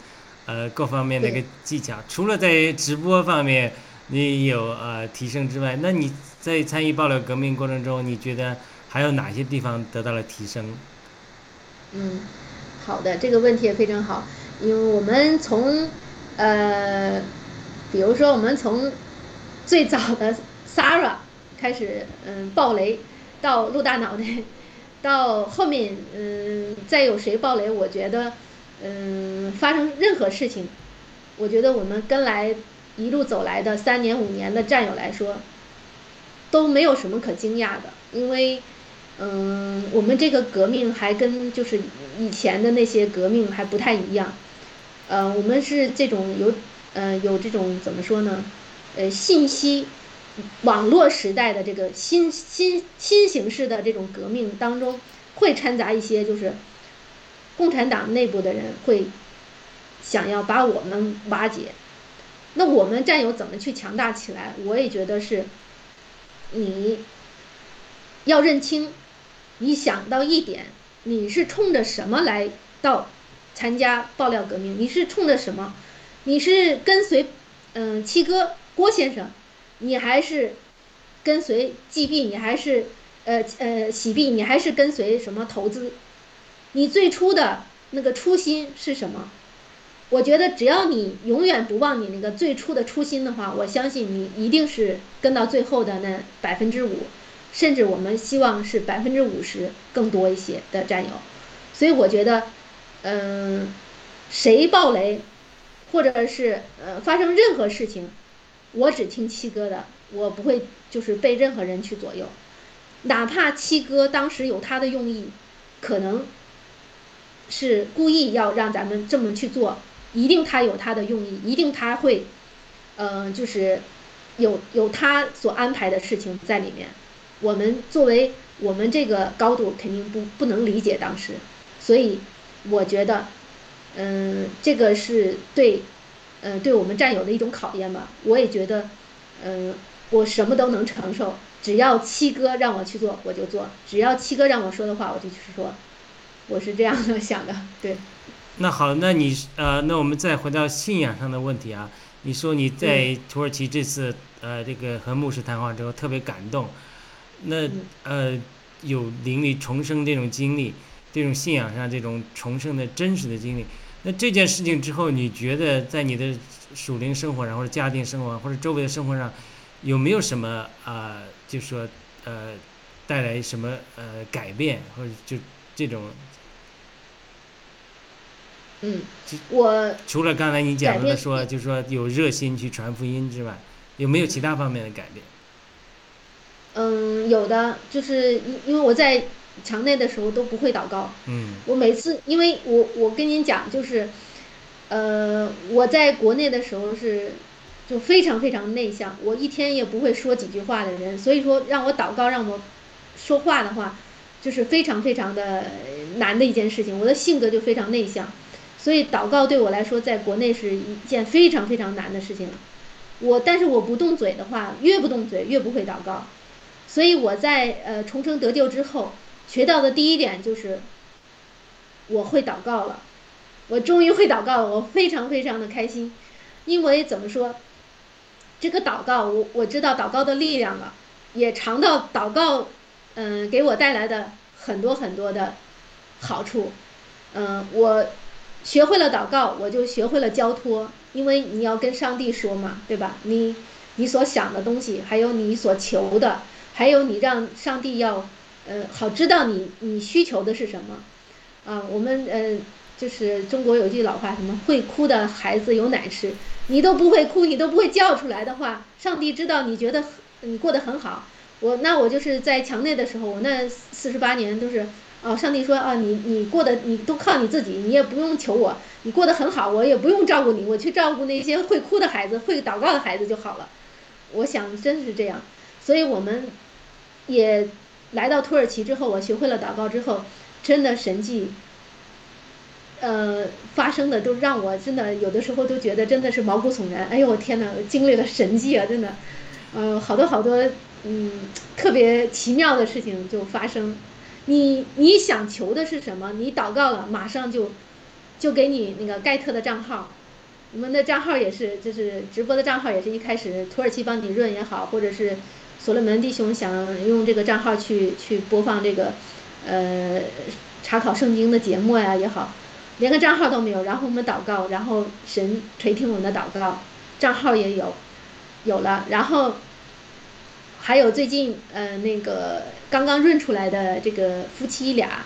呃，各方面的一个技巧。除了在直播方面你有呃提升之外，那你在参与暴力革命过程中，你觉得还有哪些地方得到了提升？嗯，好的，这个问题也非常好，因为我们从，呃，比如说我们从。最早的 Sara 开始嗯爆雷，到陆大脑袋，[laughs] 到后面嗯再有谁爆雷，我觉得嗯发生任何事情，我觉得我们跟来一路走来的三年五年的战友来说，都没有什么可惊讶的，因为嗯我们这个革命还跟就是以前的那些革命还不太一样，呃我们是这种有嗯有这种怎么说呢？呃，信息网络时代的这个新新新形式的这种革命当中，会掺杂一些就是共产党内部的人会想要把我们瓦解。那我们战友怎么去强大起来？我也觉得是，你要认清，你想到一点，你是冲着什么来到参加爆料革命？你是冲着什么？你是跟随嗯七哥？郭先生，你还是跟随 G 币你还是呃呃喜币，你还是跟随什么投资？你最初的那个初心是什么？我觉得只要你永远不忘你那个最初的初心的话，我相信你一定是跟到最后的那百分之五，甚至我们希望是百分之五十更多一些的战友。所以我觉得，嗯，谁爆雷，或者是呃发生任何事情。我只听七哥的，我不会就是被任何人去左右，哪怕七哥当时有他的用意，可能是故意要让咱们这么去做，一定他有他的用意，一定他会，嗯，就是有有他所安排的事情在里面。我们作为我们这个高度肯定不不能理解当时，所以我觉得，嗯，这个是对，嗯，对我们战友的一种考验吧。我也觉得，嗯，我什么都能承受，只要七哥让我去做，我就做；只要七哥让我说的话，我就去说。我是这样的想的，对。那好，那你呃，那我们再回到信仰上的问题啊。你说你在土耳其这次呃这个和牧师谈话之后特别感动。那呃，有灵力重生这种经历，这种信仰上这种重生的真实的经历。那这件事情之后，你觉得在你的属灵生活上，或者家庭生活，或者周围的生活上，有没有什么啊？就说呃，带来什么呃改变，或者就这种？嗯，我除了刚才你讲的说，就是说有热心去传福音之外，有没有其他方面的改变？嗯，有的，就是因因为我在墙内的时候都不会祷告。嗯。我每次，因为我我跟您讲，就是，呃，我在国内的时候是就非常非常内向，我一天也不会说几句话的人，所以说让我祷告让我说话的话，就是非常非常的难的一件事情。我的性格就非常内向，所以祷告对我来说，在国内是一件非常非常难的事情。我但是我不动嘴的话，越不动嘴越不会祷告。所以我在呃重生得救之后，学到的第一点就是，我会祷告了，我终于会祷告了，我非常非常的开心，因为怎么说，这个祷告我我知道祷告的力量了，也尝到祷告，嗯给我带来的很多很多的好处，嗯我学会了祷告，我就学会了交托，因为你要跟上帝说嘛，对吧？你你所想的东西，还有你所求的。还有你让上帝要，呃，好知道你你需求的是什么，啊，我们呃就是中国有句老话，什么会哭的孩子有奶吃，你都不会哭，你都不会叫出来的话，上帝知道你觉得你过得很好，我那我就是在墙内的时候，我那四十八年都是，哦，上帝说啊，你你过得你都靠你自己，你也不用求我，你过得很好，我也不用照顾你，我去照顾那些会哭的孩子，会祷告的孩子就好了，我想真是这样，所以我们。也来到土耳其之后，我学会了祷告之后，真的神迹，呃，发生的都让我真的有的时候都觉得真的是毛骨悚然。哎呦我天哪，经历了神迹啊，真的，呃，好多好多，嗯，特别奇妙的事情就发生。你你想求的是什么？你祷告了，马上就就给你那个盖特的账号，我们的账号也是，就是直播的账号也是一开始土耳其帮你润也好，或者是。所罗门弟兄想用这个账号去去播放这个，呃，查考圣经的节目呀也好，连个账号都没有。然后我们祷告，然后神垂听我们的祷告，账号也有，有了。然后还有最近呃那个刚刚润出来的这个夫妻俩，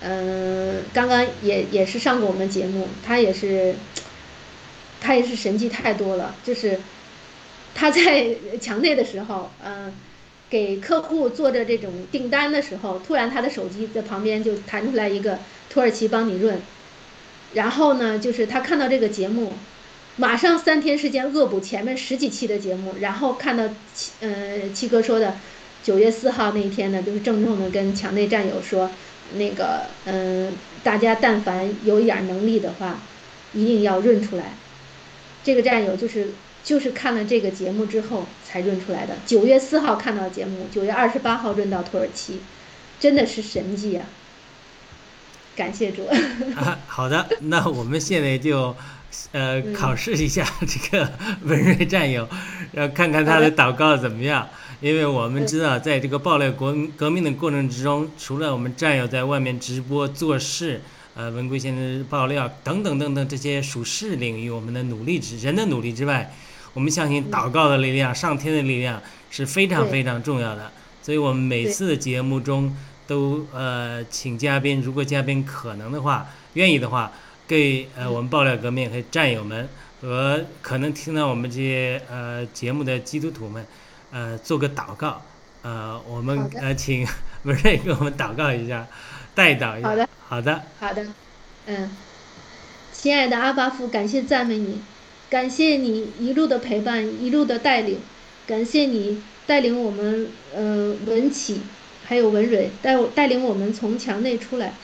嗯，刚刚也也是上过我们节目，他也是，他也是神迹太多了，就是。他在 [laughs] 墙内的时候，嗯，给客户做着这种订单的时候，突然他的手机在旁边就弹出来一个土耳其帮你润，然后呢，就是他看到这个节目，马上三天时间恶补前面十几期的节目，然后看到七嗯七哥说的九月四号那一天呢，就是郑重的跟墙内战友说，那个嗯大家但凡有一点能力的话，一定要润出来，这个战友就是。就是看了这个节目之后才润出来的。九月四号看到节目，九月二十八号润到土耳其，真的是神迹啊！感谢主。[laughs] 啊，好的，那我们现在就呃考试一下这个文瑞战友，要看看他的祷告怎么样。因为我们知道，在这个爆料国革命的过程之中，除了我们战友在外面直播做事，呃，文贵先生爆料等等等等这些属事领域，我们的努力之人的努力之外。我们相信祷告的力量，上天的力量是非常非常重要的。所以我们每次的节目中都呃请嘉宾，如果嘉宾可能的话，愿意的话，给呃我们爆料革命和战友们和可能听到我们这些呃节目的基督徒们，呃做个祷告，呃，我们呃请文瑞给我们祷告一下，代祷一下。好的，好的，好的，嗯，亲爱的阿巴父，感谢赞美你，感谢你一路的陪伴，一路的带领，感谢你带领我们，呃，文启还有文蕊带带领我们从墙内出来，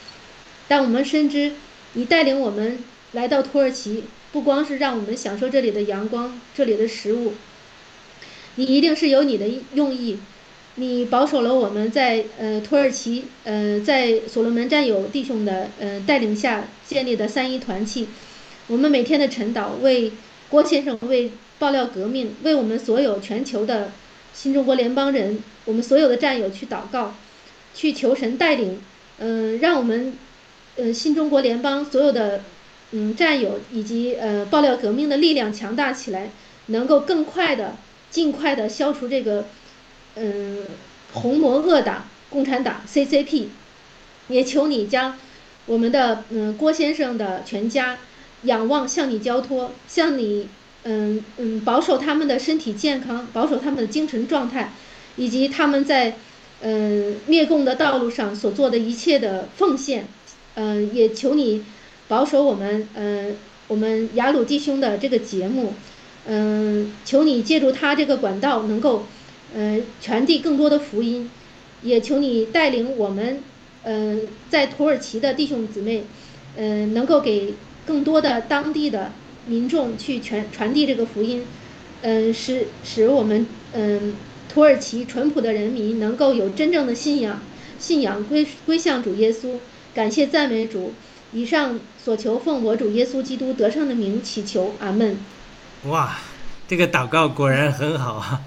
但我们深知你带领我们来到土耳其，不光是让我们享受这里的阳光，这里的食物，你一定是有你的用意。你保守了我们在呃土耳其呃在所罗门战友弟兄的呃带领下建立的三一团契，我们每天的晨祷为郭先生为爆料革命为我们所有全球的新中国联邦人我们所有的战友去祷告，去求神带领，嗯、让我们呃新中国联邦所有的嗯战友以及呃爆料革命的力量强大起来，能够更快的尽快的消除这个。嗯，红魔恶党共产党 CCP，也求你将我们的嗯郭先生的全家仰望向你交托，向你嗯嗯保守他们的身体健康，保守他们的精神状态，以及他们在嗯灭共的道路上所做的一切的奉献，嗯也求你保守我们嗯我们雅鲁弟兄的这个节目，嗯求你借助他这个管道能够。嗯，传递更多的福音，也求你带领我们，嗯、在土耳其的弟兄姊妹，嗯、能够给更多的当地的民众去传传递这个福音，嗯、使使我们嗯、土耳其淳朴的人民能够有真正的信仰，信仰归归向主耶稣，感谢赞美主。以上所求奉我主耶稣基督得胜的名祈求，阿门。哇，这个祷告果然很好啊，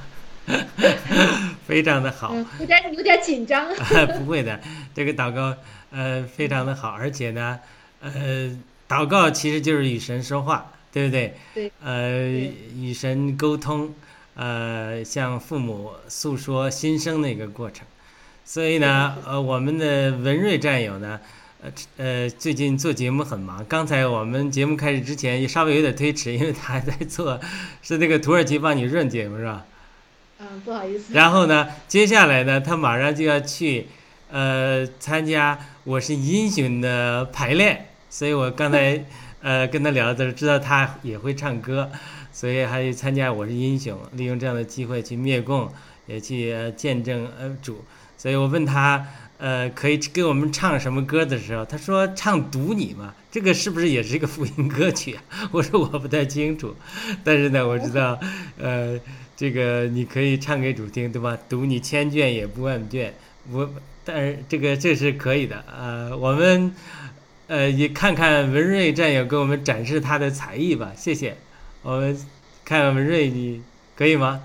[laughs] 非常的好。嗯，有点有点紧张。[laughs] 不会的，这个祷告呃非常的好，而且呢，呃，祷告其实就是与神说话，对不对？对。呃，与神沟通，呃，向父母诉说心声的一个过程。所以呢，呃，我们的文瑞战友呢，呃呃，最近做节目很忙。刚才我们节目开始之前也稍微有点推迟，因为他还在做是那个土耳其帮你润节目是吧？嗯，不好意思。然后呢，接下来呢，他马上就要去，呃，参加《我是英雄》的排练，所以我刚才呃跟他聊的时候，知道他也会唱歌，所以还有参加《我是英雄》，利用这样的机会去灭共，也去、见证呃主。所以我问他，呃，可以给我们唱什么歌的时候，他说唱《读你》嘛，这个是不是也是一个福音歌曲？[laughs] 我说我不太清楚，但是呢，我知道，呃。这个你可以唱给主听，对吧？读你千卷也不万卷，我但是这个这是可以的。呃，我们呃也看看文瑞战友给我们展示他的才艺吧，谢谢。我们看看文瑞，你可以吗？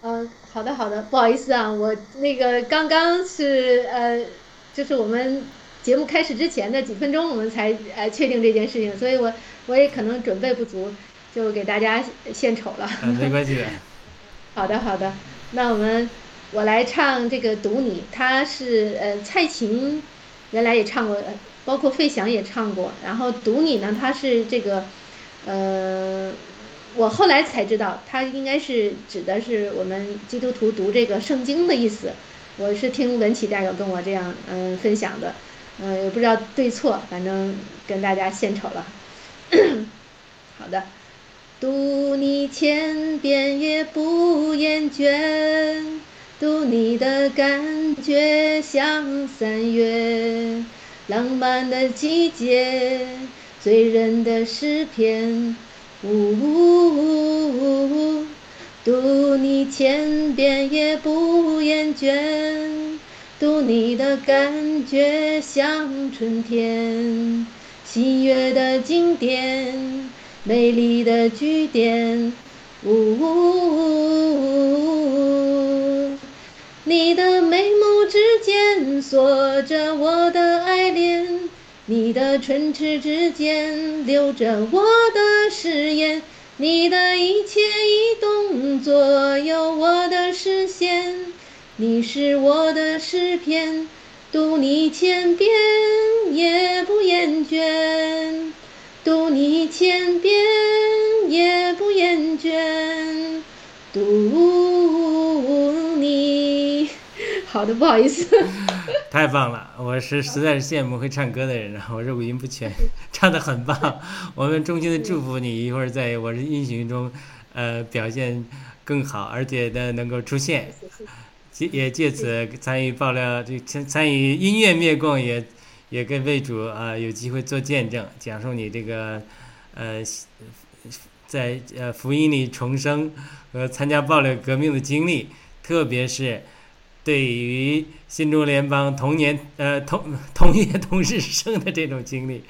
嗯，好的好的，不好意思啊，我那个刚刚是呃，就是我们节目开始之前的几分钟，我们才呃确定这件事情，所以我我也可能准备不足，就给大家献丑了。嗯，没关系的。[laughs] 好的，好的，那我们我来唱这个《读你》，他是呃蔡琴原来也唱过，包括费翔也唱过。然后《读你》呢，它是这个呃，我后来才知道，它应该是指的是我们基督徒读这个圣经的意思。我是听文启战友跟我这样嗯、分享的，嗯、也不知道对错，反正跟大家献丑了。[coughs] 好的。读你千遍也不厌倦，读你的感觉像三月浪漫的季节，醉人的诗篇。呜呜呜呜，读你千遍也不厌倦，读你的感觉像春天，喜悦的经典。美丽的句点，呜呜呜，你的美梦间锁着我的爱恋，你的唇齿之间留着我的誓言，你的一切一动左右我的视线，你是我的诗篇，读你千遍也不厌倦。读你千遍也不厌倦，读好的，不好意思。[laughs] 太棒了，我是实在是羡慕会唱歌的人啊！[laughs] 我是五音不全，[laughs] 唱的很棒。我们衷心的祝福你，一会儿在我的音频中，呃，表现更好，而且呢能够出现，借也借此参与爆料，这参参与音乐灭共，也也跟为主啊有机会做见证，讲述你这个呃在呃福音里重生和参加爆料革命的经历，特别是。对于新中联邦同年呃同同月同日生的这种经历，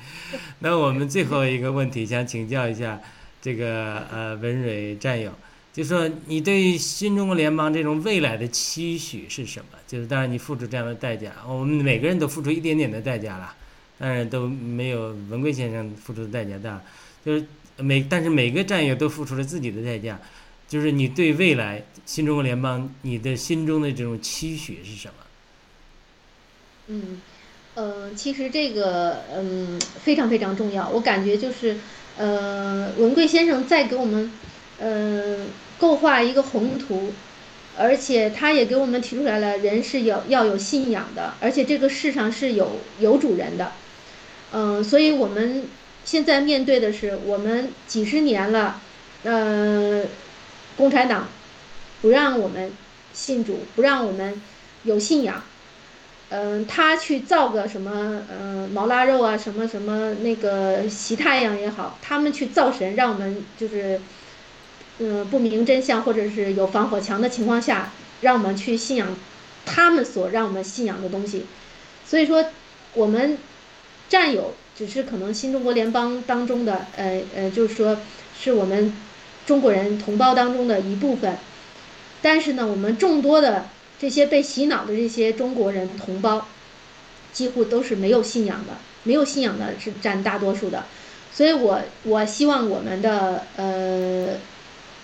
那我们最后一个问题想请教一下这个呃文蕊战友，就说你对新中国联邦这种未来的期许是什么？就是当然你付出这样的代价，我们每个人都付出一点点的代价了，当然都没有文贵先生付出的代价大，就是每但是每个战友都付出了自己的代价。就是你对未来新中国联邦，你的心中的这种期许是什么？嗯，呃，其实这个嗯非常非常重要。我感觉就是呃文贵先生在给我们呃构画一个宏图，而且他也给我们提出来了，人是有要有信仰的，而且这个世上是有有主人的。嗯，所以我们现在面对的是我们几十年了，呃。共产党不让我们信主，不让我们有信仰。嗯，他去造个什么，嗯，毛腊肉啊，什么什么那个习太阳也好，他们去造神，让我们就是，嗯，不明真相或者是有防火墙的情况下，让我们去信仰他们所让我们信仰的东西。所以说，我们战友只是可能新中国联邦当中的，呃呃，就是说是我们。中国人同胞当中的一部分，但是呢，我们众多的这些被洗脑的这些中国人同胞，几乎都是没有信仰的，没有信仰的是占大多数的，所以我我希望我们的呃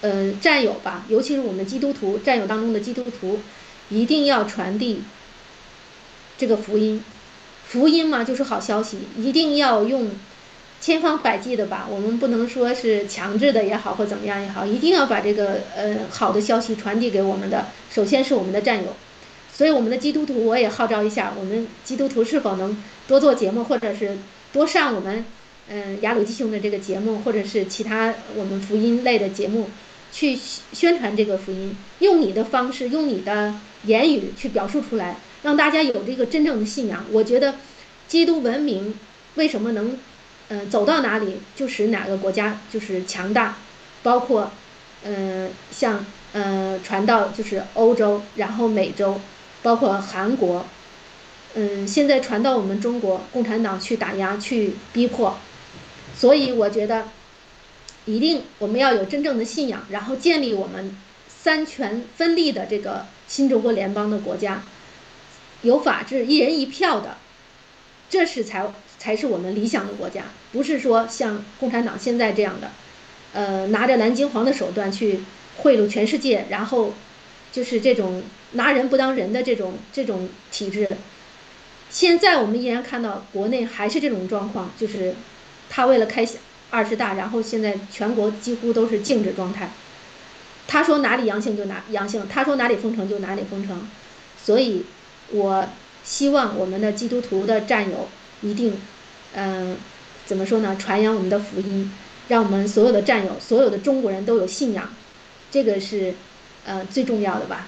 呃战友吧，尤其是我们基督徒战友当中的基督徒，一定要传递这个福音，福音嘛就是好消息，一定要用。千方百计的吧，我们不能说是强制的也好，或怎么样也好，一定要把这个呃好的消息传递给我们的。首先是我们的战友，所以我们的基督徒，我也号召一下，我们基督徒是否能多做节目，或者是多上我们嗯雅鲁弟兄的这个节目，或者是其他我们福音类的节目，去宣传这个福音，用你的方式，用你的言语去表述出来，让大家有这个真正的信仰。我觉得，基督文明为什么能？嗯，走到哪里就使哪个国家就是强大，包括，嗯，像嗯传到就是欧洲，然后美洲，包括韩国，嗯，现在传到我们中国，共产党去打压去逼迫，所以我觉得，一定我们要有真正的信仰，然后建立我们三权分立的这个新中国联邦的国家，有法治，一人一票的，这是才。才是我们理想的国家，不是说像共产党现在这样的，呃，拿着蓝金黄的手段去贿赂全世界，然后就是这种拿人不当人的这种这种体制。现在我们依然看到国内还是这种状况，就是他为了开二十大，然后现在全国几乎都是静止状态。他说哪里阳性就哪阳性，他说哪里封城就哪里封城。所以，我希望我们的基督徒的战友。一定，嗯，怎么说呢？传扬我们的福音，让我们所有的战友、所有的中国人都有信仰，这个是，呃，最重要的吧。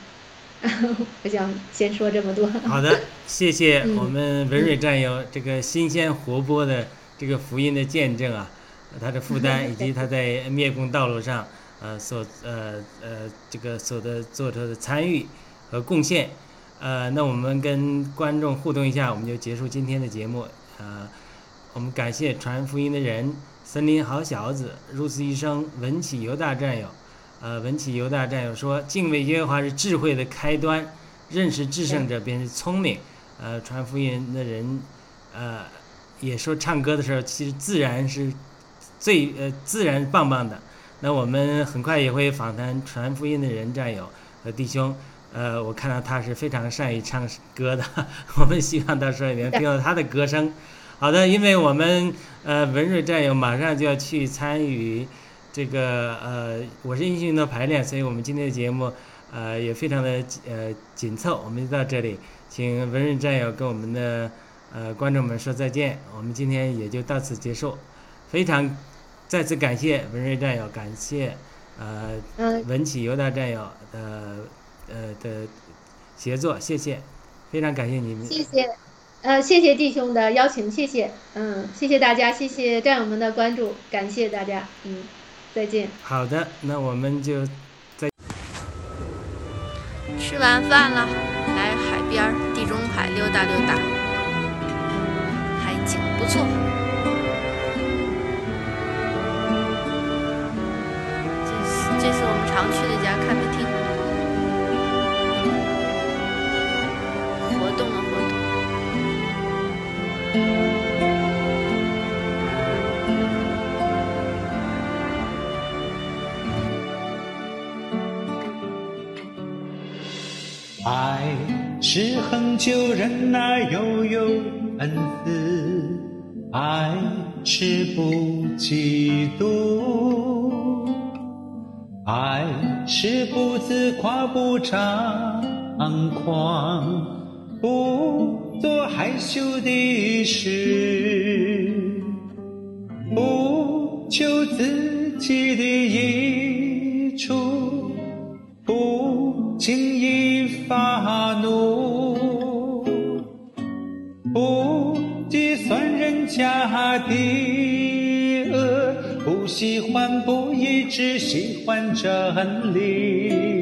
[laughs] 我想先说这么多。好的，谢谢 [laughs] 我们文瑞战友这个新鲜活泼的这个福音的见证啊，他的负担 [laughs] 以及他在灭共道路上呃所呃呃这个所的做出的参与和贡献。呃，那我们跟观众互动一下，我们就结束今天的节目。呃，我们感谢传福音的人，森林好小子，如此一生，文启犹大战友。呃，文启犹大战友说，敬畏耶和华是智慧的开端，认识至圣者便是聪明。呃，传福音的人，呃，也说唱歌的时候，其实自然是最呃自然棒棒的。那我们很快也会访谈传福音的人战友和弟兄。呃，我看到他是非常善于唱歌的，[laughs] 我们希望到时候也能听到他的歌声。好的，因为我们呃文瑞战友马上就要去参与这个呃我是英雄的排练，所以我们今天的节目呃，也非常的呃紧凑。我们就到这里，请文瑞战友跟我们的呃观众们说再见。我们今天也就到此结束，非常再次感谢文瑞战友，感谢呃嗯文启犹大战友的呃的协作，谢谢，非常感谢你们。谢谢，呃，谢谢弟兄的邀请，谢谢，嗯，谢谢大家，谢谢战友们的关注，感谢大家，嗯，再见。好的，那我们就再吃完饭了，来海边儿地中海溜达溜达，海景不错。这是这是我们常去的一家咖啡厅，爱是恒久忍耐，又有恩慈；爱是不嫉妒，爱是不自夸，不张狂，不做害羞的事，不求自己的益处。不轻易发怒，不计算人家的恶，不喜欢不义，只喜欢真理。